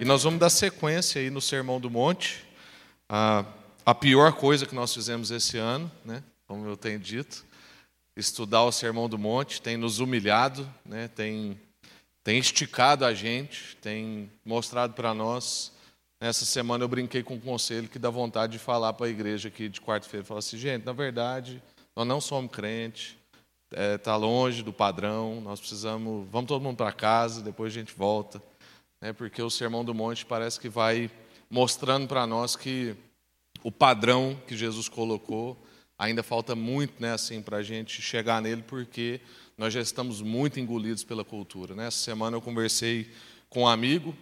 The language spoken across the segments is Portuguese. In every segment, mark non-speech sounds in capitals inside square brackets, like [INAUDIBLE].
E nós vamos dar sequência aí no Sermão do Monte. A, a pior coisa que nós fizemos esse ano, né? como eu tenho dito, estudar o Sermão do Monte, tem nos humilhado, né? tem, tem esticado a gente, tem mostrado para nós. Nessa semana eu brinquei com um conselho que dá vontade de falar para a igreja aqui de quarta-feira. Falar assim, gente, na verdade, nós não somos crentes, está é, tá longe do padrão, nós precisamos, vamos todo mundo para casa, depois a gente volta né, porque o Sermão do Monte parece que vai mostrando para nós que o padrão que Jesus colocou ainda falta muito né, assim, para a gente chegar nele, porque nós já estamos muito engolidos pela cultura. Né? Essa semana eu conversei com um amigo,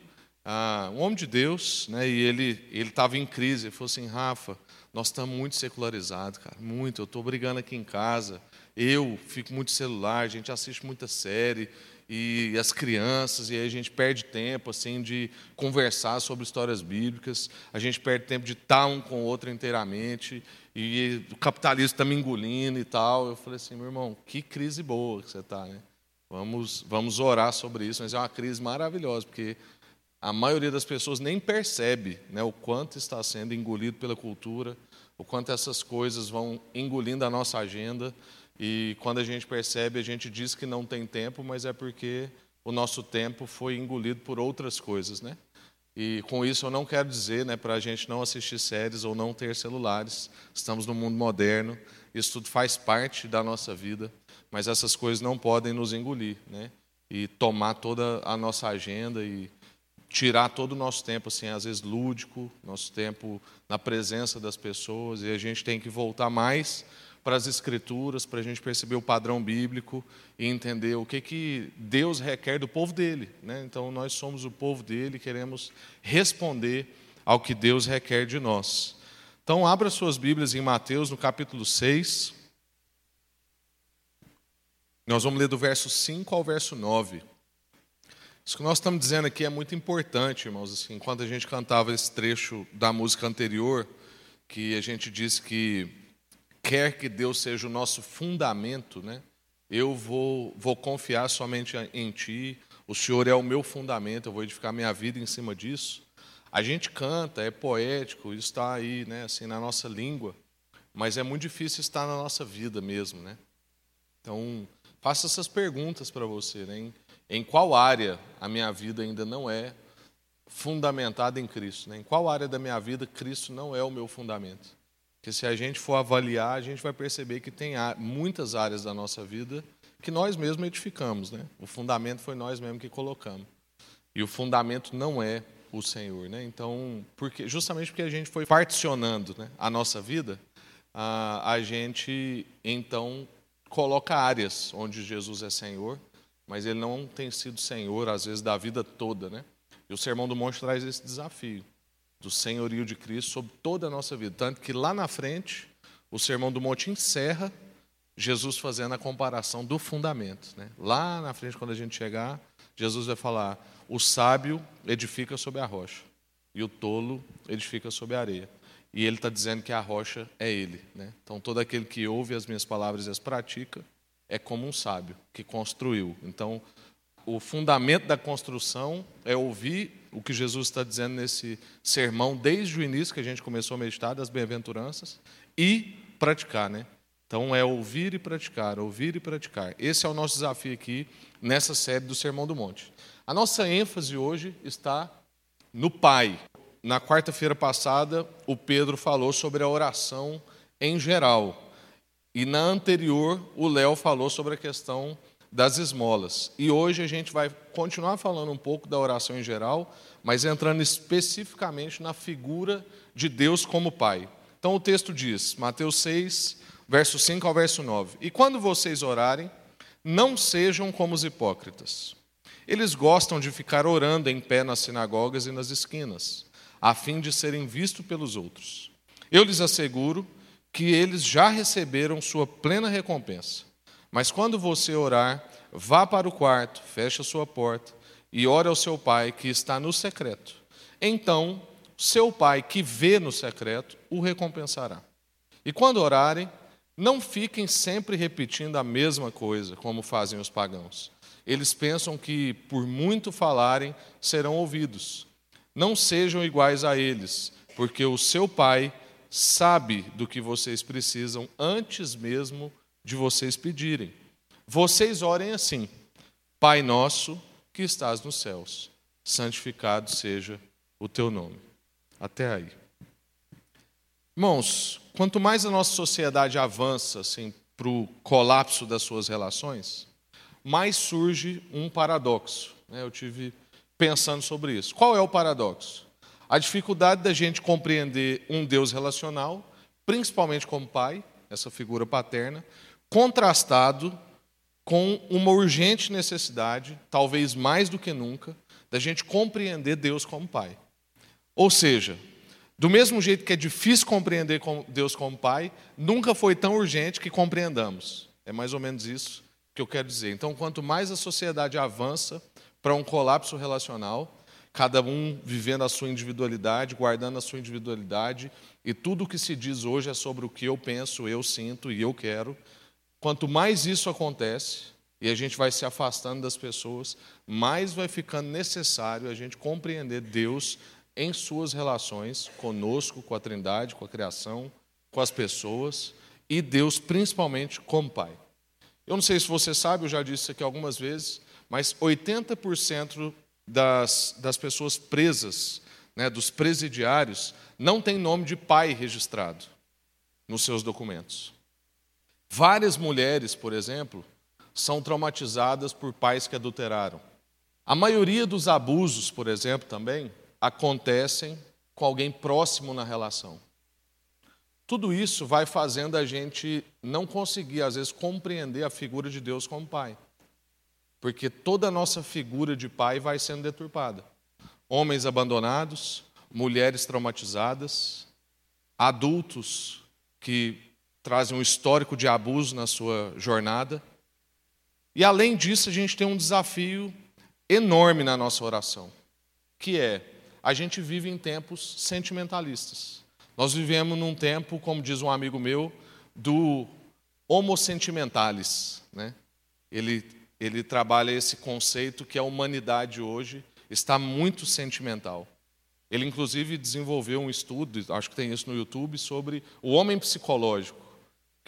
ah, um homem de Deus, né, e ele estava em crise. Ele falou assim: Rafa, nós estamos muito secularizados, cara, muito. Eu estou brigando aqui em casa, eu fico muito celular, a gente assiste muita série, e as crianças, e aí a gente perde tempo assim de conversar sobre histórias bíblicas, a gente perde tempo de estar um com o outro inteiramente, e o capitalismo está me engolindo e tal. Eu falei assim, meu irmão, que crise boa que você está, né? Vamos, vamos orar sobre isso, mas é uma crise maravilhosa, porque a maioria das pessoas nem percebe né, o quanto está sendo engolido pela cultura, o quanto essas coisas vão engolindo a nossa agenda e quando a gente percebe, a gente diz que não tem tempo, mas é porque o nosso tempo foi engolido por outras coisas, né? E com isso eu não quero dizer, né, para a gente não assistir séries ou não ter celulares. Estamos no mundo moderno, isso tudo faz parte da nossa vida, mas essas coisas não podem nos engolir, né? E tomar toda a nossa agenda e tirar todo o nosso tempo, assim, às vezes lúdico, nosso tempo na presença das pessoas, e a gente tem que voltar mais para as Escrituras, para a gente perceber o padrão bíblico e entender o que, que Deus requer do povo dele. Né? Então, nós somos o povo dele, queremos responder ao que Deus requer de nós. Então, abra suas Bíblias em Mateus, no capítulo 6. Nós vamos ler do verso 5 ao verso 9. Isso que nós estamos dizendo aqui é muito importante, irmãos. Assim, enquanto a gente cantava esse trecho da música anterior, que a gente disse que quer que Deus seja o nosso fundamento, né? Eu vou, vou confiar somente em Ti. O Senhor é o meu fundamento. Eu vou edificar minha vida em cima disso. A gente canta, é poético, está aí, né? Assim na nossa língua, mas é muito difícil estar na nossa vida mesmo, né? Então, faça essas perguntas para você, né? Em, em qual área a minha vida ainda não é fundamentada em Cristo? Né? Em qual área da minha vida Cristo não é o meu fundamento? Porque se a gente for avaliar, a gente vai perceber que tem muitas áreas da nossa vida que nós mesmos edificamos, né? O fundamento foi nós mesmos que colocamos. E o fundamento não é o Senhor, né? Então, porque justamente porque a gente foi particionando, né, a nossa vida, a, a gente então coloca áreas onde Jesus é Senhor, mas ele não tem sido Senhor às vezes da vida toda, né? E o Sermão do Monte traz esse desafio do senhorio de Cristo sobre toda a nossa vida. Tanto que lá na frente, o Sermão do Monte encerra Jesus fazendo a comparação do fundamento. Né? Lá na frente, quando a gente chegar, Jesus vai falar: o sábio edifica sobre a rocha, e o tolo edifica sobre a areia. E ele está dizendo que a rocha é ele. Né? Então, todo aquele que ouve as minhas palavras e as pratica é como um sábio que construiu. Então, o fundamento da construção é ouvir o que Jesus está dizendo nesse sermão, desde o início que a gente começou a meditar das bem-aventuranças, e praticar, né? Então é ouvir e praticar, ouvir e praticar. Esse é o nosso desafio aqui nessa série do Sermão do Monte. A nossa ênfase hoje está no Pai. Na quarta-feira passada, o Pedro falou sobre a oração em geral. E na anterior, o Léo falou sobre a questão das esmolas. E hoje a gente vai continuar falando um pouco da oração em geral, mas entrando especificamente na figura de Deus como Pai. Então o texto diz, Mateus 6, verso 5 ao verso 9: E quando vocês orarem, não sejam como os hipócritas. Eles gostam de ficar orando em pé nas sinagogas e nas esquinas, a fim de serem vistos pelos outros. Eu lhes asseguro que eles já receberam sua plena recompensa. Mas quando você orar, vá para o quarto, feche a sua porta e ore ao seu pai que está no secreto. Então, seu pai que vê no secreto o recompensará. E quando orarem, não fiquem sempre repetindo a mesma coisa, como fazem os pagãos. Eles pensam que, por muito falarem, serão ouvidos. não sejam iguais a eles, porque o seu Pai sabe do que vocês precisam antes mesmo de vocês pedirem. Vocês orem assim: Pai nosso que estás nos céus, santificado seja o teu nome. Até aí. Irmãos, quanto mais a nossa sociedade avança assim, para o colapso das suas relações, mais surge um paradoxo. Né? Eu tive pensando sobre isso. Qual é o paradoxo? A dificuldade da gente compreender um Deus relacional, principalmente como pai, essa figura paterna, contrastado com uma urgente necessidade, talvez mais do que nunca, da gente compreender Deus como pai. Ou seja, do mesmo jeito que é difícil compreender Deus como pai, nunca foi tão urgente que compreendamos. É mais ou menos isso que eu quero dizer. Então, quanto mais a sociedade avança para um colapso relacional, cada um vivendo a sua individualidade, guardando a sua individualidade, e tudo o que se diz hoje é sobre o que eu penso, eu sinto e eu quero. Quanto mais isso acontece, e a gente vai se afastando das pessoas, mais vai ficando necessário a gente compreender Deus em suas relações conosco, com a Trindade, com a criação, com as pessoas, e Deus principalmente como Pai. Eu não sei se você sabe, eu já disse isso aqui algumas vezes, mas 80% das, das pessoas presas, né, dos presidiários, não tem nome de pai registrado nos seus documentos. Várias mulheres, por exemplo, são traumatizadas por pais que adulteraram. A maioria dos abusos, por exemplo, também acontecem com alguém próximo na relação. Tudo isso vai fazendo a gente não conseguir, às vezes, compreender a figura de Deus como pai porque toda a nossa figura de pai vai sendo deturpada. Homens abandonados, mulheres traumatizadas, adultos que trazem um histórico de abuso na sua jornada. E além disso, a gente tem um desafio enorme na nossa oração, que é a gente vive em tempos sentimentalistas. Nós vivemos num tempo, como diz um amigo meu, do homo sentimentalis, né? Ele ele trabalha esse conceito que a humanidade hoje está muito sentimental. Ele, inclusive, desenvolveu um estudo, acho que tem isso no YouTube, sobre o homem psicológico,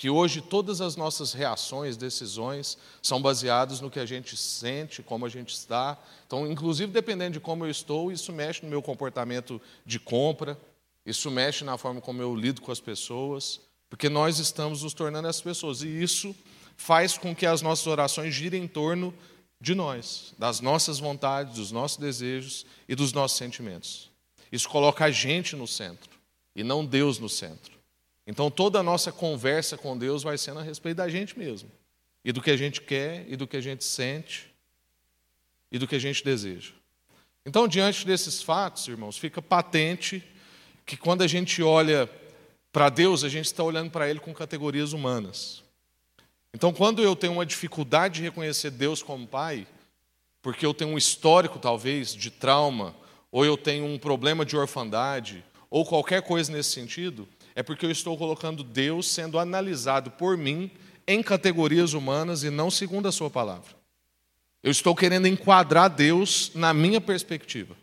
que hoje todas as nossas reações, decisões, são baseadas no que a gente sente, como a gente está. Então, inclusive, dependendo de como eu estou, isso mexe no meu comportamento de compra, isso mexe na forma como eu lido com as pessoas, porque nós estamos nos tornando essas pessoas. E isso faz com que as nossas orações girem em torno de nós, das nossas vontades, dos nossos desejos e dos nossos sentimentos. Isso coloca a gente no centro e não Deus no centro. Então toda a nossa conversa com Deus vai sendo a respeito da gente mesmo, e do que a gente quer, e do que a gente sente, e do que a gente deseja. Então, diante desses fatos, irmãos, fica patente que quando a gente olha para Deus, a gente está olhando para Ele com categorias humanas. Então, quando eu tenho uma dificuldade de reconhecer Deus como Pai, porque eu tenho um histórico, talvez, de trauma, ou eu tenho um problema de orfandade, ou qualquer coisa nesse sentido, é porque eu estou colocando Deus sendo analisado por mim em categorias humanas e não segundo a Sua palavra. Eu estou querendo enquadrar Deus na minha perspectiva.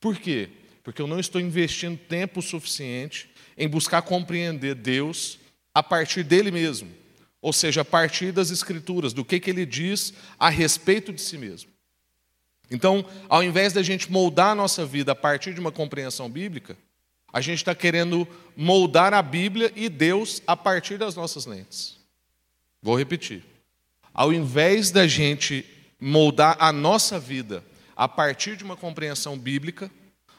Por quê? Porque eu não estou investindo tempo suficiente em buscar compreender Deus a partir dele mesmo ou seja, a partir das Escrituras, do que, que ele diz a respeito de si mesmo. Então, ao invés da gente moldar a nossa vida a partir de uma compreensão bíblica, a gente está querendo moldar a Bíblia e Deus a partir das nossas lentes. Vou repetir. Ao invés da gente moldar a nossa vida a partir de uma compreensão bíblica,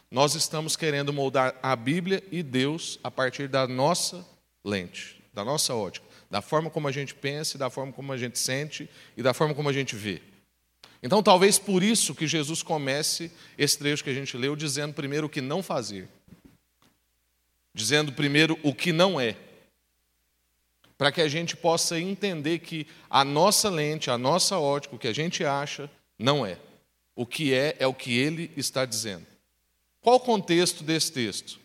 nós estamos querendo moldar a Bíblia e Deus a partir da nossa lente, da nossa ótica da forma como a gente pensa, da forma como a gente sente e da forma como a gente vê. Então, talvez por isso que Jesus comece esse trecho que a gente leu dizendo primeiro o que não fazer, dizendo primeiro o que não é, para que a gente possa entender que a nossa lente, a nossa ótica, o que a gente acha, não é. O que é, é o que ele está dizendo. Qual o contexto desse texto?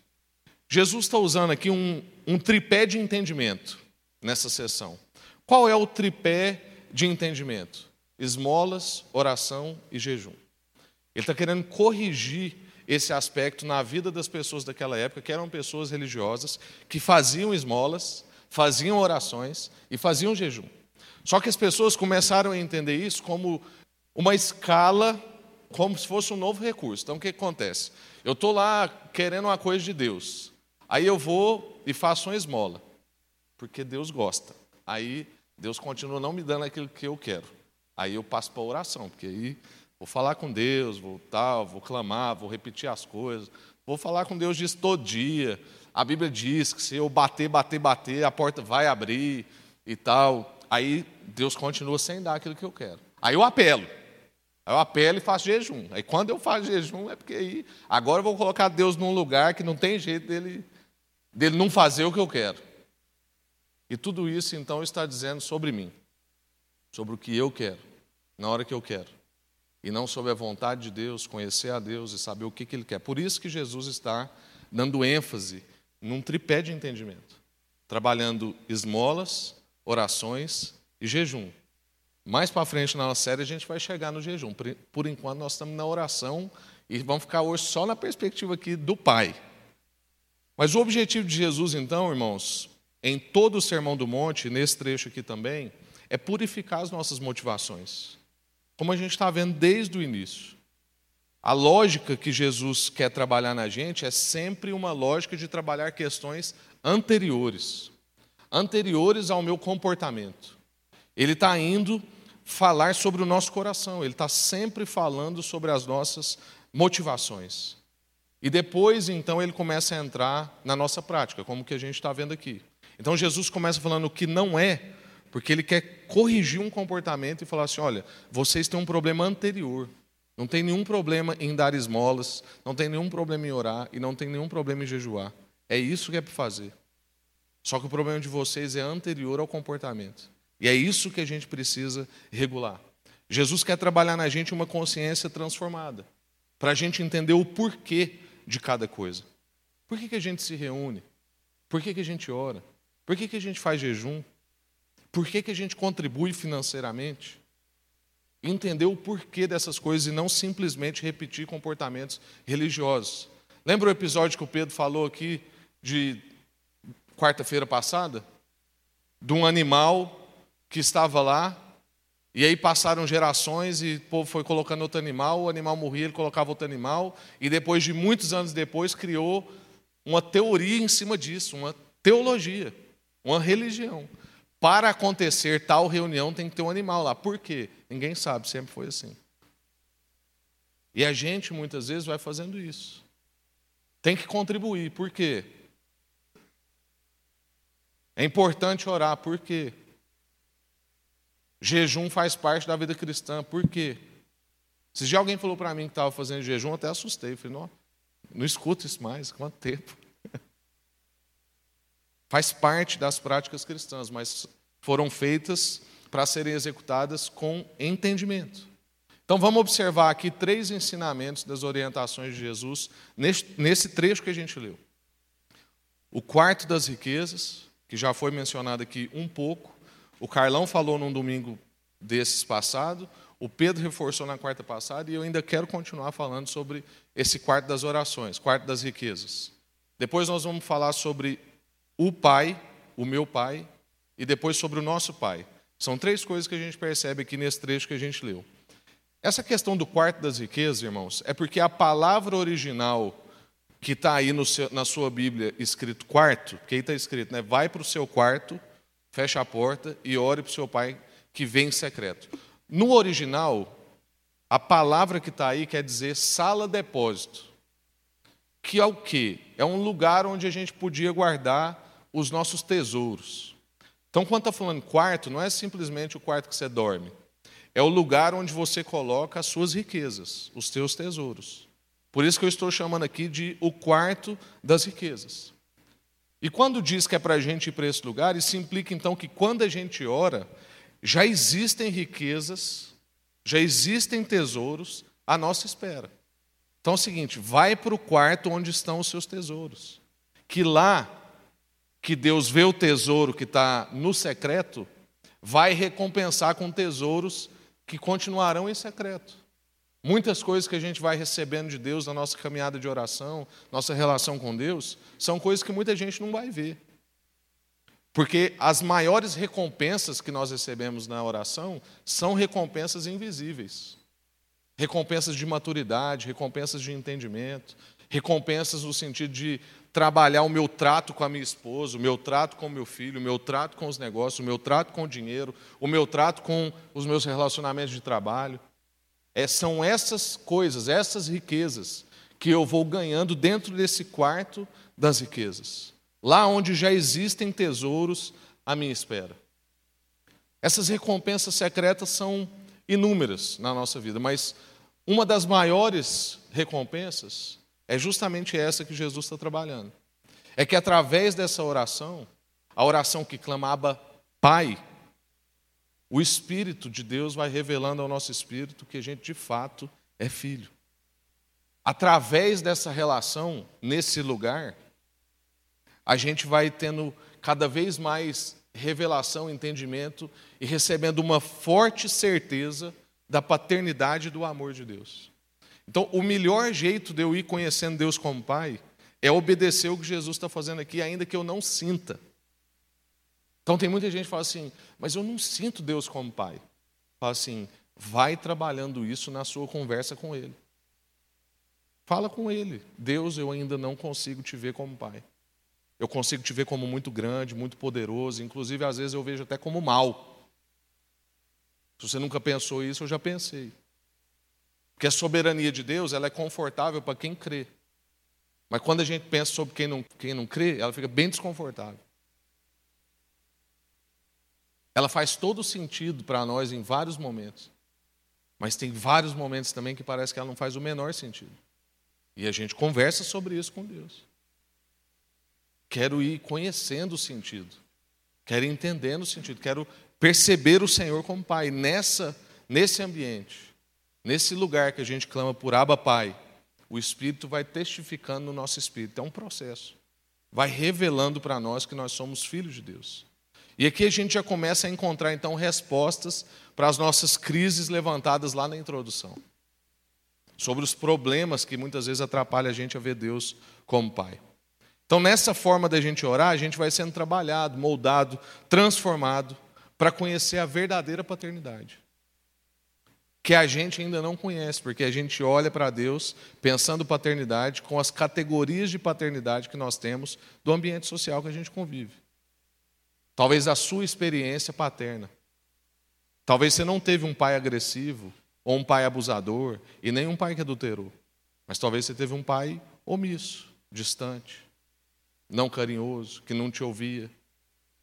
Jesus está usando aqui um, um tripé de entendimento nessa sessão. Qual é o tripé de entendimento? Esmolas, oração e jejum. Ele está querendo corrigir esse aspecto na vida das pessoas daquela época, que eram pessoas religiosas, que faziam esmolas, faziam orações e faziam jejum. Só que as pessoas começaram a entender isso como uma escala, como se fosse um novo recurso. Então, o que acontece? Eu estou lá querendo uma coisa de Deus. Aí eu vou e faço uma esmola, porque Deus gosta. Aí Deus continua não me dando aquilo que eu quero. Aí eu passo para a oração, porque aí vou falar com Deus, vou tal, vou clamar, vou repetir as coisas, vou falar com Deus disso todo dia. A Bíblia diz que se eu bater, bater, bater, a porta vai abrir e tal. Aí Deus continua sem dar aquilo que eu quero. Aí eu apelo. Aí eu apelo e faço jejum. Aí quando eu faço jejum é porque aí agora eu vou colocar Deus num lugar que não tem jeito dele dele não fazer o que eu quero. E tudo isso então está dizendo sobre mim, sobre o que eu quero, na hora que eu quero, e não sobre a vontade de Deus, conhecer a Deus e saber o que, que Ele quer. Por isso que Jesus está dando ênfase num tripé de entendimento, trabalhando esmolas, orações e jejum. Mais para frente na nossa série a gente vai chegar no jejum. Por enquanto nós estamos na oração e vamos ficar hoje só na perspectiva aqui do Pai. Mas o objetivo de Jesus, então, irmãos, em todo o Sermão do Monte, nesse trecho aqui também, é purificar as nossas motivações. Como a gente está vendo desde o início. A lógica que Jesus quer trabalhar na gente é sempre uma lógica de trabalhar questões anteriores anteriores ao meu comportamento. Ele está indo falar sobre o nosso coração, ele está sempre falando sobre as nossas motivações. E depois, então, ele começa a entrar na nossa prática, como que a gente está vendo aqui. Então, Jesus começa falando o que não é, porque ele quer corrigir um comportamento e falar assim: olha, vocês têm um problema anterior. Não tem nenhum problema em dar esmolas, não tem nenhum problema em orar e não tem nenhum problema em jejuar. É isso que é para fazer. Só que o problema de vocês é anterior ao comportamento. E é isso que a gente precisa regular. Jesus quer trabalhar na gente uma consciência transformada, para a gente entender o porquê de cada coisa. Por que, que a gente se reúne? Por que, que a gente ora? Por que, que a gente faz jejum? Por que, que a gente contribui financeiramente? Entender o porquê dessas coisas e não simplesmente repetir comportamentos religiosos. Lembra o episódio que o Pedro falou aqui de quarta-feira passada? De um animal que estava lá e aí passaram gerações e o povo foi colocando outro animal, o animal morria, ele colocava outro animal, e depois de muitos anos depois criou uma teoria em cima disso, uma teologia, uma religião. Para acontecer tal reunião tem que ter um animal lá. Por quê? Ninguém sabe, sempre foi assim. E a gente muitas vezes vai fazendo isso. Tem que contribuir, por quê? É importante orar, por quê? Jejum faz parte da vida cristã. Por quê? Se já alguém falou para mim que estava fazendo jejum, até assustei. falei, não, não escuto isso mais. Quanto tempo? Faz parte das práticas cristãs, mas foram feitas para serem executadas com entendimento. Então vamos observar aqui três ensinamentos das orientações de Jesus nesse trecho que a gente leu. O quarto das riquezas, que já foi mencionado aqui um pouco, o Carlão falou num domingo desses passado, o Pedro reforçou na quarta passada e eu ainda quero continuar falando sobre esse quarto das orações, quarto das riquezas. Depois nós vamos falar sobre o Pai, o meu Pai, e depois sobre o nosso Pai. São três coisas que a gente percebe aqui nesse trecho que a gente leu. Essa questão do quarto das riquezas, irmãos, é porque a palavra original que está aí seu, na sua Bíblia escrito quarto, que aí está escrito, né? Vai para o seu quarto feche a porta e ore para o seu pai que vem em secreto. No original, a palavra que está aí quer dizer sala-depósito, que é o quê? É um lugar onde a gente podia guardar os nossos tesouros. Então, quando está falando quarto, não é simplesmente o quarto que você dorme. É o lugar onde você coloca as suas riquezas, os seus tesouros. Por isso que eu estou chamando aqui de o quarto das riquezas. E quando diz que é para a gente ir para esse lugar, isso implica então que quando a gente ora, já existem riquezas, já existem tesouros à nossa espera. Então é o seguinte: vai para o quarto onde estão os seus tesouros. Que lá, que Deus vê o tesouro que está no secreto, vai recompensar com tesouros que continuarão em secreto. Muitas coisas que a gente vai recebendo de Deus na nossa caminhada de oração, nossa relação com Deus, são coisas que muita gente não vai ver. Porque as maiores recompensas que nós recebemos na oração são recompensas invisíveis. Recompensas de maturidade, recompensas de entendimento, recompensas no sentido de trabalhar o meu trato com a minha esposa, o meu trato com o meu filho, o meu trato com os negócios, o meu trato com o dinheiro, o meu trato com os meus relacionamentos de trabalho. É, são essas coisas, essas riquezas, que eu vou ganhando dentro desse quarto das riquezas. Lá onde já existem tesouros à minha espera. Essas recompensas secretas são inúmeras na nossa vida, mas uma das maiores recompensas é justamente essa que Jesus está trabalhando. É que através dessa oração, a oração que clamava Pai, o Espírito de Deus vai revelando ao nosso espírito que a gente de fato é filho. Através dessa relação, nesse lugar, a gente vai tendo cada vez mais revelação, entendimento e recebendo uma forte certeza da paternidade e do amor de Deus. Então, o melhor jeito de eu ir conhecendo Deus como Pai é obedecer o que Jesus está fazendo aqui, ainda que eu não sinta. Então, tem muita gente que fala assim, mas eu não sinto Deus como Pai. Fala assim, vai trabalhando isso na sua conversa com Ele. Fala com Ele. Deus, eu ainda não consigo te ver como Pai. Eu consigo te ver como muito grande, muito poderoso, inclusive às vezes eu vejo até como mal. Se você nunca pensou isso, eu já pensei. Porque a soberania de Deus ela é confortável para quem crê. Mas quando a gente pensa sobre quem não, quem não crê, ela fica bem desconfortável. Ela faz todo sentido para nós em vários momentos. Mas tem vários momentos também que parece que ela não faz o menor sentido. E a gente conversa sobre isso com Deus. Quero ir conhecendo o sentido. Quero entendendo o sentido. Quero perceber o Senhor como Pai. Nessa, nesse ambiente, Nesse lugar que a gente clama por Abba Pai, o Espírito vai testificando no nosso espírito. É um processo. Vai revelando para nós que nós somos filhos de Deus. E aqui a gente já começa a encontrar então respostas para as nossas crises levantadas lá na introdução. Sobre os problemas que muitas vezes atrapalham a gente a ver Deus como Pai. Então, nessa forma da gente orar, a gente vai sendo trabalhado, moldado, transformado para conhecer a verdadeira paternidade que a gente ainda não conhece, porque a gente olha para Deus pensando paternidade com as categorias de paternidade que nós temos do ambiente social que a gente convive. Talvez a sua experiência paterna. Talvez você não teve um pai agressivo, ou um pai abusador, e nem um pai que adulterou. Mas talvez você teve um pai omisso, distante, não carinhoso, que não te ouvia.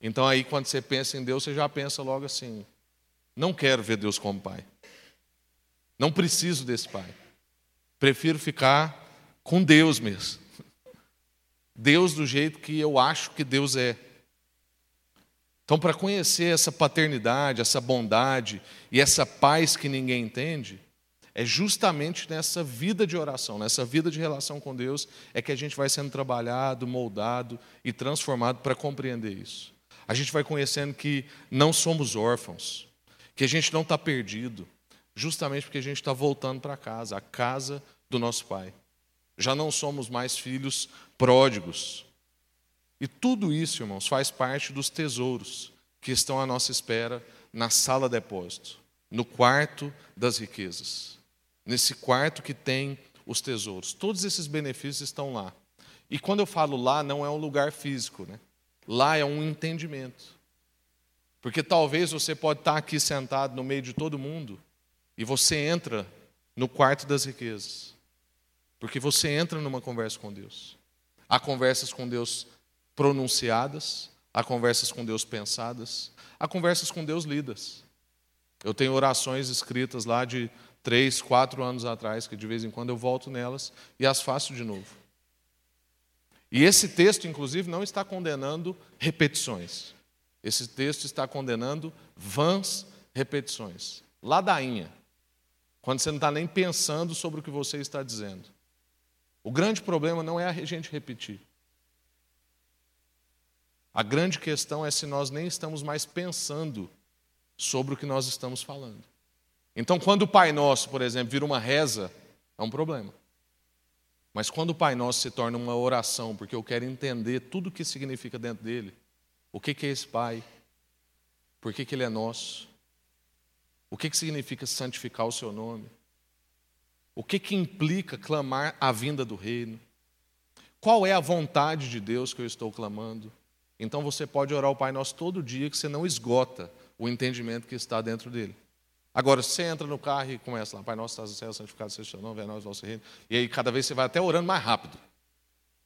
Então aí quando você pensa em Deus, você já pensa logo assim: não quero ver Deus como pai. Não preciso desse pai. Prefiro ficar com Deus mesmo. Deus do jeito que eu acho que Deus é. Então, para conhecer essa paternidade, essa bondade e essa paz que ninguém entende, é justamente nessa vida de oração, nessa vida de relação com Deus, é que a gente vai sendo trabalhado, moldado e transformado para compreender isso. A gente vai conhecendo que não somos órfãos, que a gente não está perdido, justamente porque a gente está voltando para casa, a casa do nosso Pai. Já não somos mais filhos pródigos. E tudo isso, irmãos, faz parte dos tesouros que estão à nossa espera na sala depósito, no quarto das riquezas. Nesse quarto que tem os tesouros. Todos esses benefícios estão lá. E quando eu falo lá, não é um lugar físico, né? Lá é um entendimento. Porque talvez você pode estar aqui sentado no meio de todo mundo e você entra no quarto das riquezas. Porque você entra numa conversa com Deus. Há conversas com Deus pronunciadas, há conversas com Deus pensadas, há conversas com Deus lidas. Eu tenho orações escritas lá de três, quatro anos atrás, que de vez em quando eu volto nelas e as faço de novo. E esse texto, inclusive, não está condenando repetições. Esse texto está condenando vãs repetições. Ladainha. Quando você não está nem pensando sobre o que você está dizendo. O grande problema não é a gente repetir. A grande questão é se nós nem estamos mais pensando sobre o que nós estamos falando. Então, quando o Pai Nosso, por exemplo, vira uma reza, é um problema. Mas quando o Pai Nosso se torna uma oração, porque eu quero entender tudo o que significa dentro dele, o que é esse Pai, por que ele é nosso, o que significa santificar o seu nome, o que, que implica clamar a vinda do reino, qual é a vontade de Deus que eu estou clamando. Então você pode orar o Pai Nosso todo dia, que você não esgota o entendimento que está dentro dele. Agora, você entra no carro e começa lá, Pai Nosso, estás no céu, santificado seja o seu nome, venha nós, vosso reino. E aí, cada vez você vai até orando mais rápido.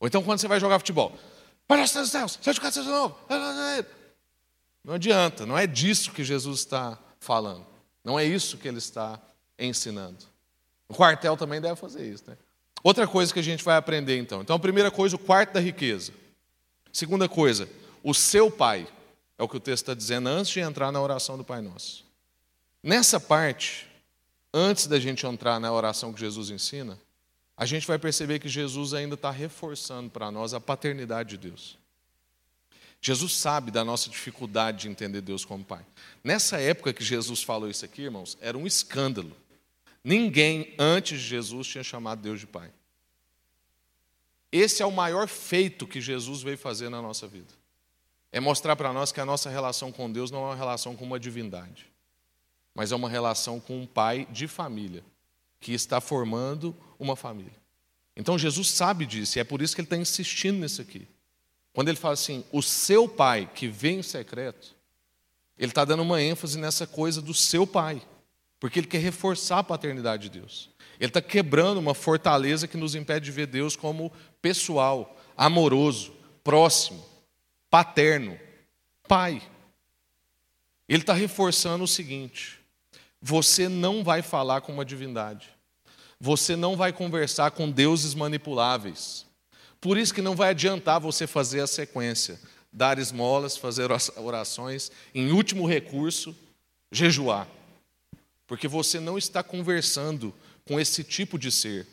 Ou então, quando você vai jogar futebol, Pai Nosso, estás no céu, santificado seja o seu nome. Não adianta, não é disso que Jesus está falando. Não é isso que ele está ensinando. O quartel também deve fazer isso, né? Outra coisa que a gente vai aprender então. Então, a primeira coisa, o quarto da riqueza. Segunda coisa, o seu pai. É o que o texto está dizendo antes de entrar na oração do Pai Nosso. Nessa parte, antes da gente entrar na oração que Jesus ensina, a gente vai perceber que Jesus ainda está reforçando para nós a paternidade de Deus. Jesus sabe da nossa dificuldade de entender Deus como Pai. Nessa época que Jesus falou isso aqui, irmãos, era um escândalo. Ninguém antes de Jesus tinha chamado Deus de Pai. Esse é o maior feito que Jesus veio fazer na nossa vida. É mostrar para nós que a nossa relação com Deus não é uma relação com uma divindade mas é uma relação com um pai de família, que está formando uma família. Então Jesus sabe disso, e é por isso que ele está insistindo nisso aqui. Quando ele fala assim, o seu pai que vem em secreto, ele está dando uma ênfase nessa coisa do seu pai, porque ele quer reforçar a paternidade de Deus. Ele está quebrando uma fortaleza que nos impede de ver Deus como pessoal, amoroso, próximo, paterno, pai. Ele está reforçando o seguinte: você não vai falar com uma divindade. Você não vai conversar com deuses manipuláveis. Por isso que não vai adiantar você fazer a sequência, dar esmolas, fazer orações, em último recurso, jejuar. Porque você não está conversando com esse tipo de ser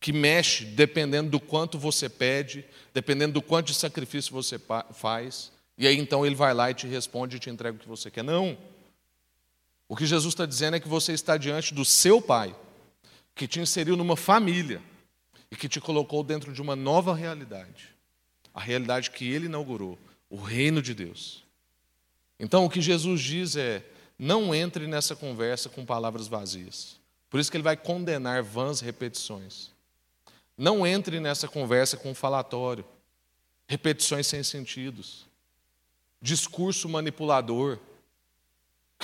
que mexe dependendo do quanto você pede, dependendo do quanto de sacrifício você faz, e aí então ele vai lá e te responde e te entrega o que você quer. Não. O que Jesus está dizendo é que você está diante do seu Pai, que te inseriu numa família e que te colocou dentro de uma nova realidade a realidade que ele inaugurou o reino de Deus. Então, o que Jesus diz é: não entre nessa conversa com palavras vazias. Por isso que ele vai condenar vãs repetições. Não entre nessa conversa com falatório, repetições sem sentidos, discurso manipulador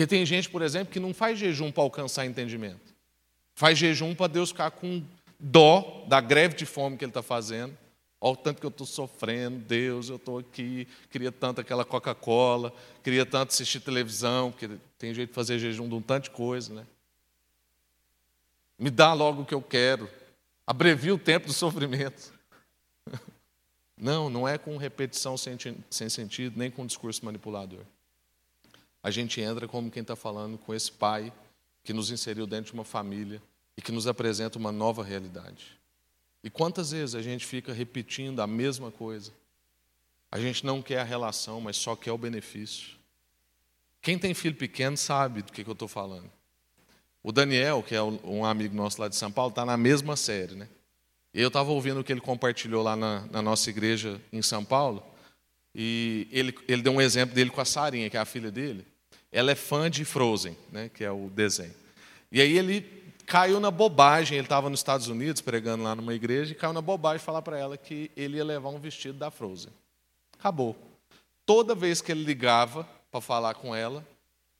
porque tem gente, por exemplo, que não faz jejum para alcançar entendimento. Faz jejum para Deus ficar com dó da greve de fome que ele está fazendo. Olha o tanto que eu estou sofrendo, Deus, eu estou aqui, queria tanto aquela Coca-Cola, queria tanto assistir televisão, porque tem jeito de fazer jejum de um tanto de coisa, né? Me dá logo o que eu quero. Abrevia o tempo do sofrimento. [LAUGHS] Não, não é com repetição sem, sem sentido, nem com discurso manipulador a gente entra como quem está falando com esse pai que nos inseriu dentro de uma família e que nos apresenta uma nova realidade. E quantas vezes a gente fica repetindo a mesma coisa? A gente não quer a relação, mas só quer o benefício. Quem tem filho pequeno sabe do que, eu estou falando. O Daniel, que é um amigo nosso lá de São Paulo, está na mesma série, né? Eu estava ouvindo o que ele compartilhou lá na, na, nossa igreja em São Paulo, e ele, ele deu um exemplo dele com a Sarinha, que é a filha dele ela é fã de Frozen, né, que é o desenho. E aí ele caiu na bobagem, ele estava nos Estados Unidos pregando lá numa igreja, e caiu na bobagem falar para ela que ele ia levar um vestido da Frozen. Acabou. Toda vez que ele ligava para falar com ela,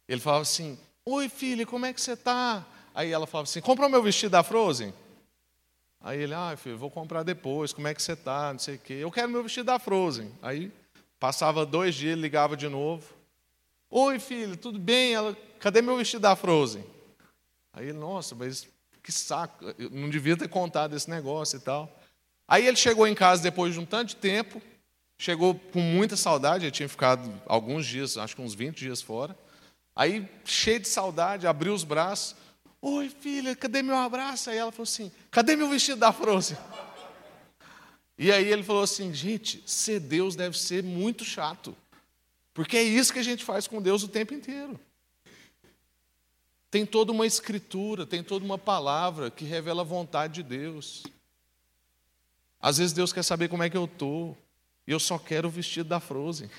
ele falava assim: Oi, filha, como é que você está? Aí ela falava assim: Comprou meu vestido da Frozen? Aí ele, ah, filho, vou comprar depois, como é que você está? Não sei o quê. Eu quero meu vestido da Frozen. Aí passava dois dias, ele ligava de novo. Oi, filho, tudo bem? Ela, cadê meu vestido da Frozen? Aí ele, nossa, mas que saco, eu não devia ter contado esse negócio e tal. Aí ele chegou em casa depois de um tanto de tempo, chegou com muita saudade, ele tinha ficado alguns dias, acho que uns 20 dias fora. Aí, cheio de saudade, abriu os braços. Oi, filha, cadê meu abraço? Aí ela falou assim: cadê meu vestido da Frozen? E aí ele falou assim: gente, ser Deus deve ser muito chato. Porque é isso que a gente faz com Deus o tempo inteiro. Tem toda uma escritura, tem toda uma palavra que revela a vontade de Deus. Às vezes Deus quer saber como é que eu estou, e eu só quero o vestido da Frozen.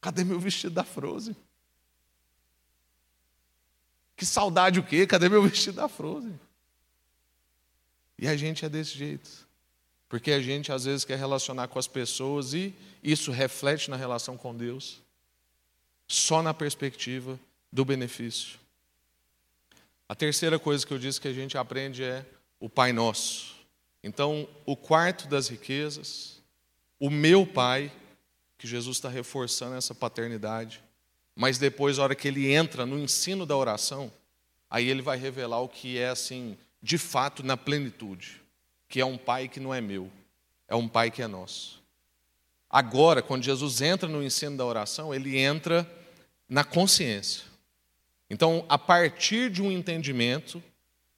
Cadê meu vestido da Frozen? Que saudade o quê? Cadê meu vestido da Frozen? E a gente é desse jeito. Porque a gente às vezes quer relacionar com as pessoas e isso reflete na relação com Deus, só na perspectiva do benefício. A terceira coisa que eu disse que a gente aprende é o Pai Nosso. Então, o quarto das riquezas, o meu Pai, que Jesus está reforçando essa paternidade, mas depois, a hora que ele entra no ensino da oração, aí ele vai revelar o que é, assim, de fato, na plenitude que é um pai que não é meu, é um pai que é nosso. Agora, quando Jesus entra no ensino da oração, ele entra na consciência. Então, a partir de um entendimento,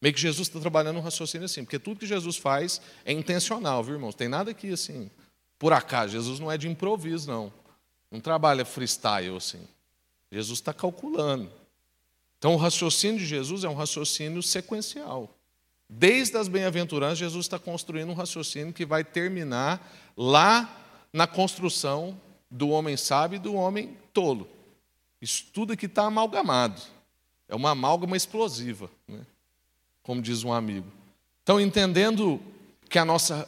meio que Jesus está trabalhando um raciocínio assim, porque tudo que Jesus faz é intencional, viu, irmãos? Tem nada aqui assim, por acaso. Jesus não é de improviso, não. Não trabalha freestyle assim. Jesus está calculando. Então, o raciocínio de Jesus é um raciocínio sequencial. Desde as bem-aventuranças, Jesus está construindo um raciocínio que vai terminar lá na construção do homem sábio e do homem tolo. Isso tudo aqui está amalgamado. É uma amálgama explosiva, né? como diz um amigo. Então, entendendo que a nossa,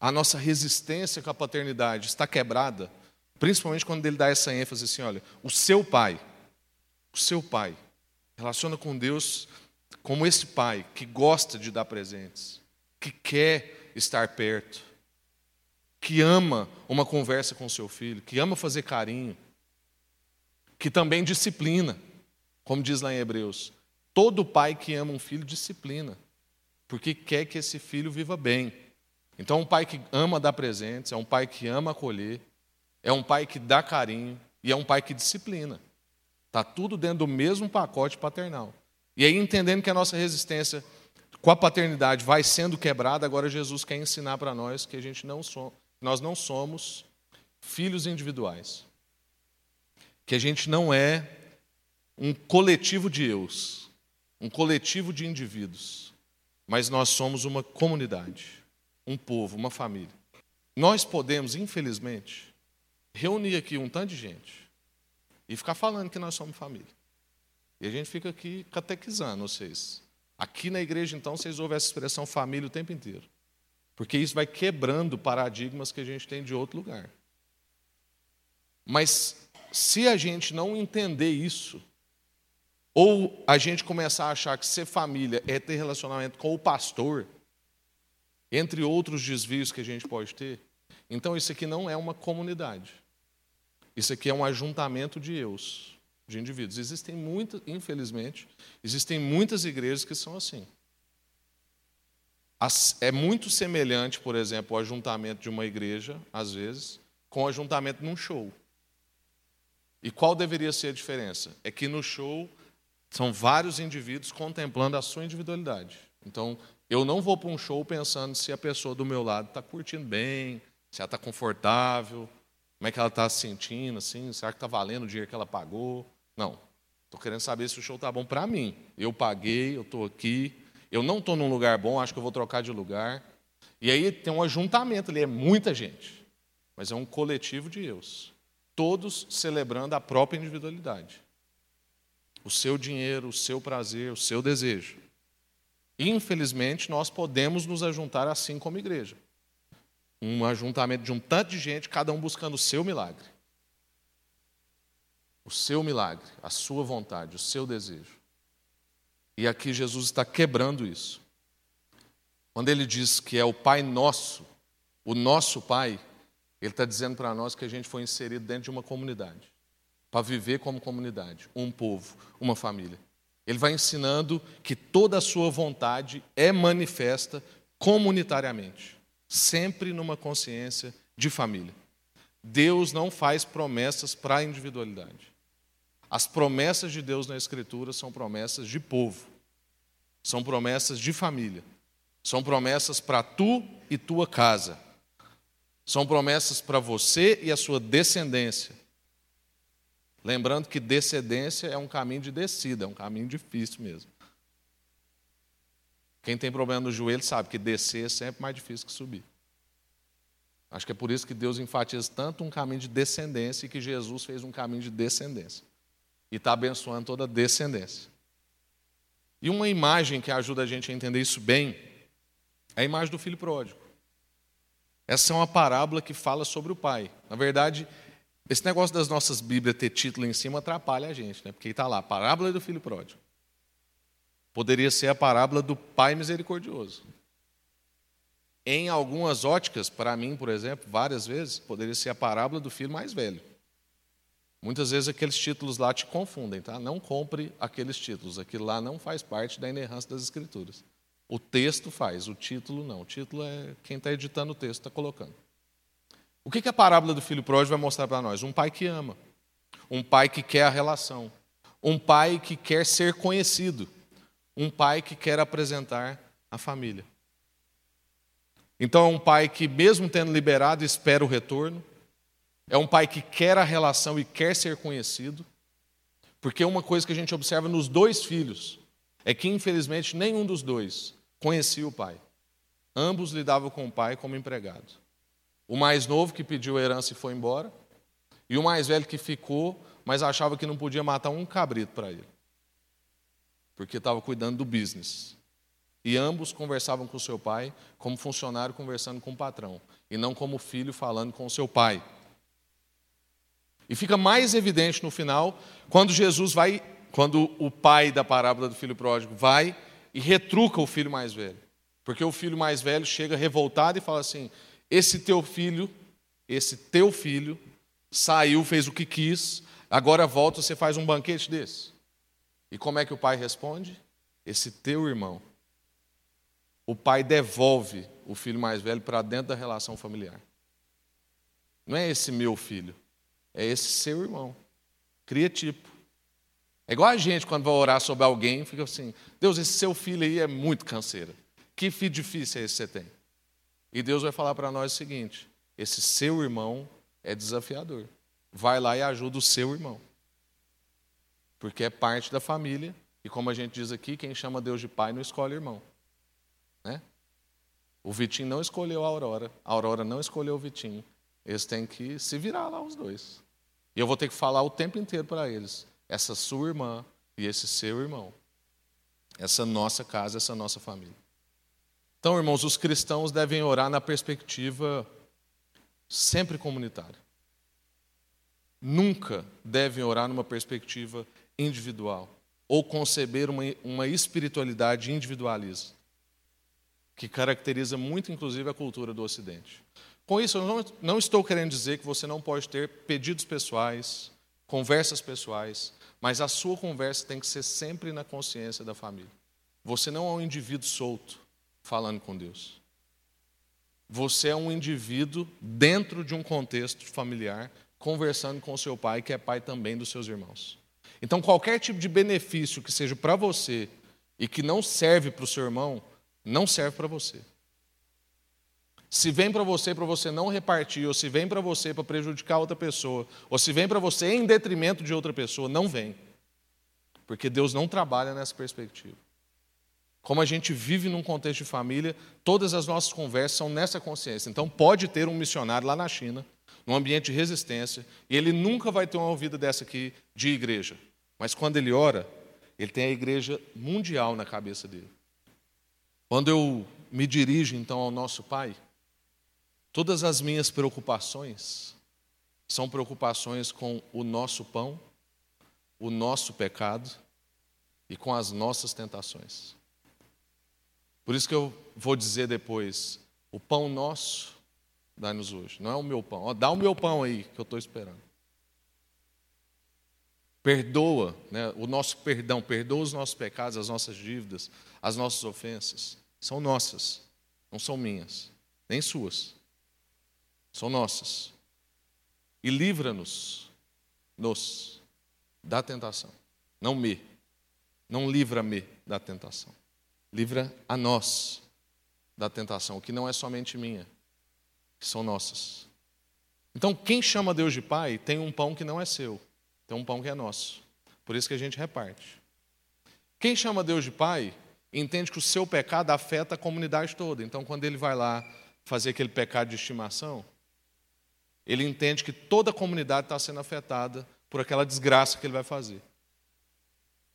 a nossa resistência com a paternidade está quebrada, principalmente quando ele dá essa ênfase assim: olha, o seu pai, o seu pai, relaciona com Deus como esse pai que gosta de dar presentes, que quer estar perto, que ama uma conversa com seu filho, que ama fazer carinho, que também disciplina, como diz lá em Hebreus. Todo pai que ama um filho disciplina, porque quer que esse filho viva bem. Então, um pai que ama dar presentes, é um pai que ama acolher, é um pai que dá carinho e é um pai que disciplina. Está tudo dentro do mesmo pacote paternal. E aí, entendendo que a nossa resistência com a paternidade vai sendo quebrada, agora Jesus quer ensinar para nós que a gente não so, nós não somos filhos individuais. Que a gente não é um coletivo de eus, um coletivo de indivíduos, mas nós somos uma comunidade, um povo, uma família. Nós podemos, infelizmente, reunir aqui um tanto de gente e ficar falando que nós somos família. E a gente fica aqui catequizando vocês. Aqui na igreja, então, vocês ouvem essa expressão família o tempo inteiro. Porque isso vai quebrando paradigmas que a gente tem de outro lugar. Mas se a gente não entender isso, ou a gente começar a achar que ser família é ter relacionamento com o pastor, entre outros desvios que a gente pode ter, então isso aqui não é uma comunidade. Isso aqui é um ajuntamento de eus de indivíduos. Existem muitas, infelizmente, existem muitas igrejas que são assim. É muito semelhante, por exemplo, o ajuntamento de uma igreja, às vezes, com o ajuntamento num show. E qual deveria ser a diferença? É que no show são vários indivíduos contemplando a sua individualidade. Então, eu não vou para um show pensando se a pessoa do meu lado está curtindo bem, se ela está confortável, como é que ela está se sentindo, assim, será que está valendo o dinheiro que ela pagou? Não. Estou querendo saber se o show está bom para mim. Eu paguei, eu estou aqui. Eu não estou num lugar bom, acho que eu vou trocar de lugar. E aí tem um ajuntamento ali, é muita gente. Mas é um coletivo de eus. Todos celebrando a própria individualidade. O seu dinheiro, o seu prazer, o seu desejo. Infelizmente, nós podemos nos ajuntar assim como igreja. Um ajuntamento de um tanto de gente, cada um buscando o seu milagre o seu milagre, a sua vontade, o seu desejo. E aqui Jesus está quebrando isso. Quando ele diz que é o Pai nosso, o nosso Pai, ele está dizendo para nós que a gente foi inserido dentro de uma comunidade, para viver como comunidade, um povo, uma família. Ele vai ensinando que toda a sua vontade é manifesta comunitariamente, sempre numa consciência de família. Deus não faz promessas para a individualidade. As promessas de Deus na Escritura são promessas de povo, são promessas de família, são promessas para tu e tua casa, são promessas para você e a sua descendência. Lembrando que descendência é um caminho de descida, é um caminho difícil mesmo. Quem tem problema no joelho sabe que descer é sempre mais difícil que subir. Acho que é por isso que Deus enfatiza tanto um caminho de descendência e que Jesus fez um caminho de descendência. E está abençoando toda a descendência. E uma imagem que ajuda a gente a entender isso bem é a imagem do filho pródigo. Essa é uma parábola que fala sobre o pai. Na verdade, esse negócio das nossas Bíblias ter título em cima atrapalha a gente, né? porque está lá, parábola do filho pródigo. Poderia ser a parábola do pai misericordioso. Em algumas óticas, para mim, por exemplo, várias vezes, poderia ser a parábola do filho mais velho. Muitas vezes aqueles títulos lá te confundem, tá? Não compre aqueles títulos, aquilo lá não faz parte da inerrância das Escrituras. O texto faz, o título não. O título é quem está editando o texto está colocando. O que, que a parábola do filho pródigo vai mostrar para nós? Um pai que ama, um pai que quer a relação, um pai que quer ser conhecido, um pai que quer apresentar a família. Então é um pai que, mesmo tendo liberado, espera o retorno, é um pai que quer a relação e quer ser conhecido, porque uma coisa que a gente observa nos dois filhos é que, infelizmente, nenhum dos dois conhecia o pai. Ambos lidavam com o pai como empregado. O mais novo que pediu a herança e foi embora, e o mais velho que ficou, mas achava que não podia matar um cabrito para ele, porque estava cuidando do business. E ambos conversavam com seu pai como funcionário conversando com o patrão, e não como filho falando com o seu pai. E fica mais evidente no final quando Jesus vai, quando o pai da parábola do filho pródigo vai e retruca o filho mais velho. Porque o filho mais velho chega revoltado e fala assim: Esse teu filho, esse teu filho, saiu, fez o que quis, agora volta, você faz um banquete desse. E como é que o pai responde? Esse teu irmão. O pai devolve o filho mais velho para dentro da relação familiar. Não é esse meu filho, é esse seu irmão. Cria tipo. É igual a gente quando vai orar sobre alguém, fica assim: Deus, esse seu filho aí é muito canseira. Que filho difícil é esse que você tem? E Deus vai falar para nós o seguinte: esse seu irmão é desafiador. Vai lá e ajuda o seu irmão. Porque é parte da família. E como a gente diz aqui, quem chama Deus de pai não escolhe irmão. Né? O Vitinho não escolheu a Aurora, a Aurora não escolheu o Vitinho. Eles têm que se virar lá, os dois. E eu vou ter que falar o tempo inteiro para eles: essa sua irmã e esse seu irmão. Essa nossa casa, essa nossa família. Então, irmãos, os cristãos devem orar na perspectiva sempre comunitária. Nunca devem orar numa perspectiva individual ou conceber uma, uma espiritualidade individualista, que caracteriza muito, inclusive, a cultura do Ocidente. Com isso, eu não, não estou querendo dizer que você não pode ter pedidos pessoais, conversas pessoais, mas a sua conversa tem que ser sempre na consciência da família. Você não é um indivíduo solto falando com Deus. Você é um indivíduo dentro de um contexto familiar, conversando com seu pai, que é pai também dos seus irmãos. Então, qualquer tipo de benefício que seja para você e que não serve para o seu irmão, não serve para você. Se vem para você para você não repartir, ou se vem para você para prejudicar outra pessoa, ou se vem para você em detrimento de outra pessoa, não vem. Porque Deus não trabalha nessa perspectiva. Como a gente vive num contexto de família, todas as nossas conversas são nessa consciência. Então, pode ter um missionário lá na China, num ambiente de resistência, e ele nunca vai ter uma ouvida dessa aqui de igreja. Mas quando ele ora, ele tem a igreja mundial na cabeça dele. Quando eu me dirijo então ao nosso Pai, Todas as minhas preocupações são preocupações com o nosso pão, o nosso pecado e com as nossas tentações. Por isso que eu vou dizer depois: o pão nosso, dá-nos hoje. Não é o meu pão. dá o meu pão aí que eu estou esperando. Perdoa, né, o nosso perdão, perdoa os nossos pecados, as nossas dívidas, as nossas ofensas. São nossas, não são minhas, nem suas são nossas. E livra-nos nos da tentação. Não me. Não livra-me da tentação. Livra a nós da tentação, que não é somente minha, que são nossas. Então, quem chama Deus de Pai tem um pão que não é seu, Tem um pão que é nosso. Por isso que a gente reparte. Quem chama Deus de Pai entende que o seu pecado afeta a comunidade toda. Então, quando ele vai lá fazer aquele pecado de estimação, ele entende que toda a comunidade está sendo afetada por aquela desgraça que ele vai fazer.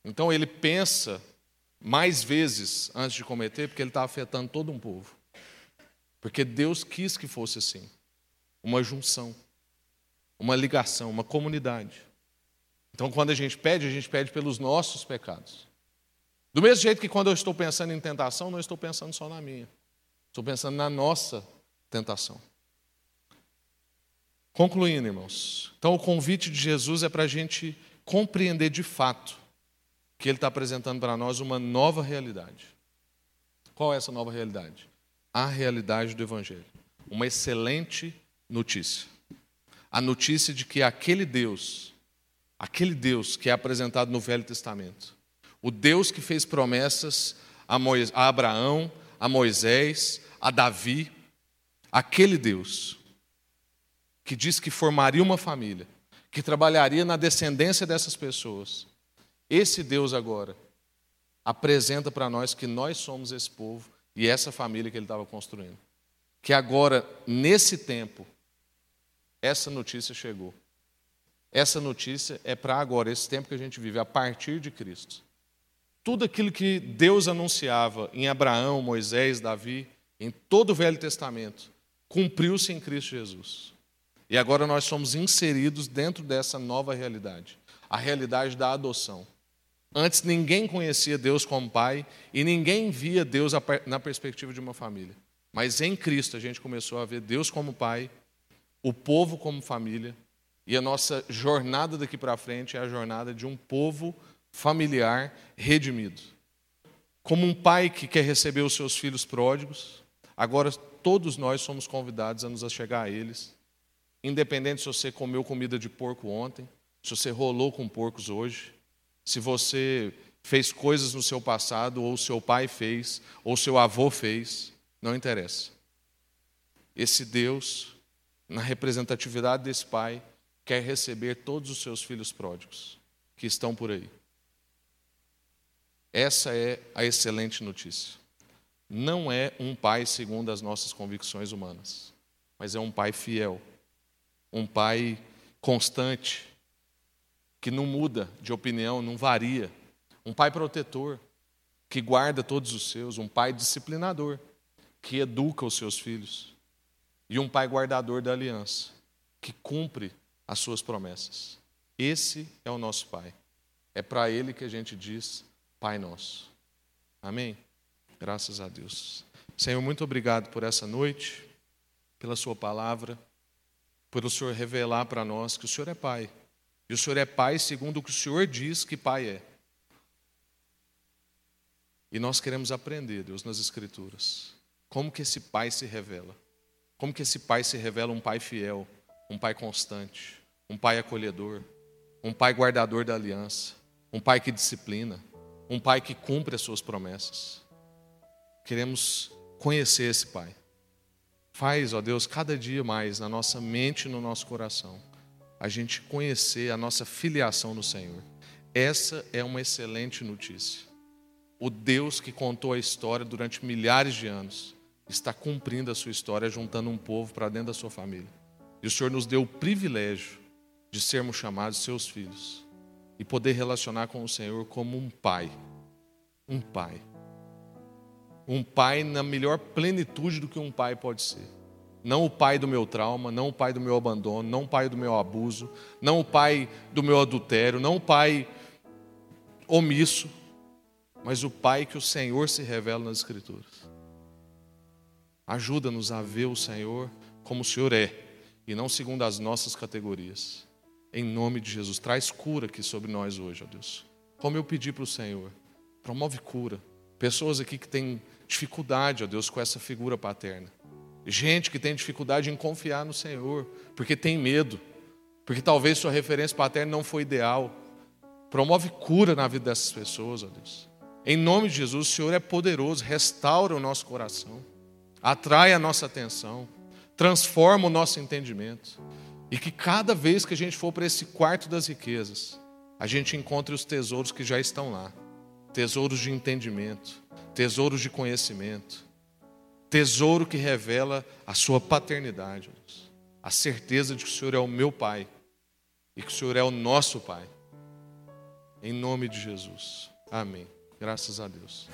Então, ele pensa mais vezes antes de cometer, porque ele está afetando todo um povo. Porque Deus quis que fosse assim uma junção, uma ligação, uma comunidade. Então, quando a gente pede, a gente pede pelos nossos pecados. Do mesmo jeito que quando eu estou pensando em tentação, não estou pensando só na minha. Estou pensando na nossa tentação. Concluindo, irmãos. Então, o convite de Jesus é para a gente compreender de fato que Ele está apresentando para nós uma nova realidade. Qual é essa nova realidade? A realidade do Evangelho. Uma excelente notícia. A notícia de que aquele Deus, aquele Deus que é apresentado no Velho Testamento, o Deus que fez promessas a, Moisés, a Abraão, a Moisés, a Davi, aquele Deus que diz que formaria uma família, que trabalharia na descendência dessas pessoas. Esse Deus agora apresenta para nós que nós somos esse povo e essa família que ele estava construindo. Que agora, nesse tempo, essa notícia chegou. Essa notícia é para agora, esse tempo que a gente vive, a partir de Cristo. Tudo aquilo que Deus anunciava em Abraão, Moisés, Davi, em todo o Velho Testamento, cumpriu-se em Cristo Jesus. E agora nós somos inseridos dentro dessa nova realidade a realidade da adoção. Antes ninguém conhecia Deus como Pai e ninguém via Deus na perspectiva de uma família. Mas em Cristo a gente começou a ver Deus como Pai o povo como família, e a nossa jornada daqui para frente é a jornada de um povo familiar redimido. Como um pai que quer receber os seus filhos pródigos, agora todos nós somos convidados a nos achegar a eles, independente se você comeu comida de porco ontem, se você rolou com porcos hoje, se você fez coisas no seu passado, ou seu pai fez, ou seu avô fez, não interessa. Esse Deus na representatividade desse pai, quer receber todos os seus filhos pródigos que estão por aí. Essa é a excelente notícia. Não é um pai segundo as nossas convicções humanas, mas é um pai fiel, um pai constante, que não muda de opinião, não varia, um pai protetor, que guarda todos os seus, um pai disciplinador, que educa os seus filhos e um pai guardador da aliança, que cumpre as suas promessas. Esse é o nosso Pai. É para Ele que a gente diz Pai Nosso. Amém? Graças a Deus. Senhor, muito obrigado por essa noite, pela Sua palavra, por o Senhor revelar para nós que o Senhor é Pai. E o Senhor é Pai segundo o que o Senhor diz que Pai é. E nós queremos aprender, Deus, nas Escrituras, como que esse Pai se revela. Como que esse pai se revela um pai fiel, um pai constante, um pai acolhedor, um pai guardador da aliança, um pai que disciplina, um pai que cumpre as suas promessas. Queremos conhecer esse pai. Faz, ó Deus, cada dia mais na nossa mente e no nosso coração, a gente conhecer a nossa filiação no Senhor. Essa é uma excelente notícia. O Deus que contou a história durante milhares de anos está cumprindo a sua história, juntando um povo para dentro da sua família. E o Senhor nos deu o privilégio de sermos chamados seus filhos e poder relacionar com o Senhor como um pai. Um pai. Um pai na melhor plenitude do que um pai pode ser. Não o pai do meu trauma, não o pai do meu abandono, não o pai do meu abuso, não o pai do meu adultério, não o pai omisso, mas o pai que o Senhor se revela nas Escrituras. Ajuda-nos a ver o Senhor como o Senhor é e não segundo as nossas categorias. Em nome de Jesus, traz cura aqui sobre nós hoje, ó Deus. Como eu pedi para o Senhor, promove cura. Pessoas aqui que têm dificuldade, ó Deus, com essa figura paterna. Gente que tem dificuldade em confiar no Senhor, porque tem medo, porque talvez sua referência paterna não foi ideal. Promove cura na vida dessas pessoas, ó Deus. Em nome de Jesus, o Senhor é poderoso, restaura o nosso coração atrai a nossa atenção, transforma o nosso entendimento. E que cada vez que a gente for para esse quarto das riquezas, a gente encontre os tesouros que já estão lá tesouros de entendimento, tesouros de conhecimento, tesouro que revela a sua paternidade, a certeza de que o Senhor é o meu Pai e que o Senhor é o nosso Pai. Em nome de Jesus. Amém. Graças a Deus.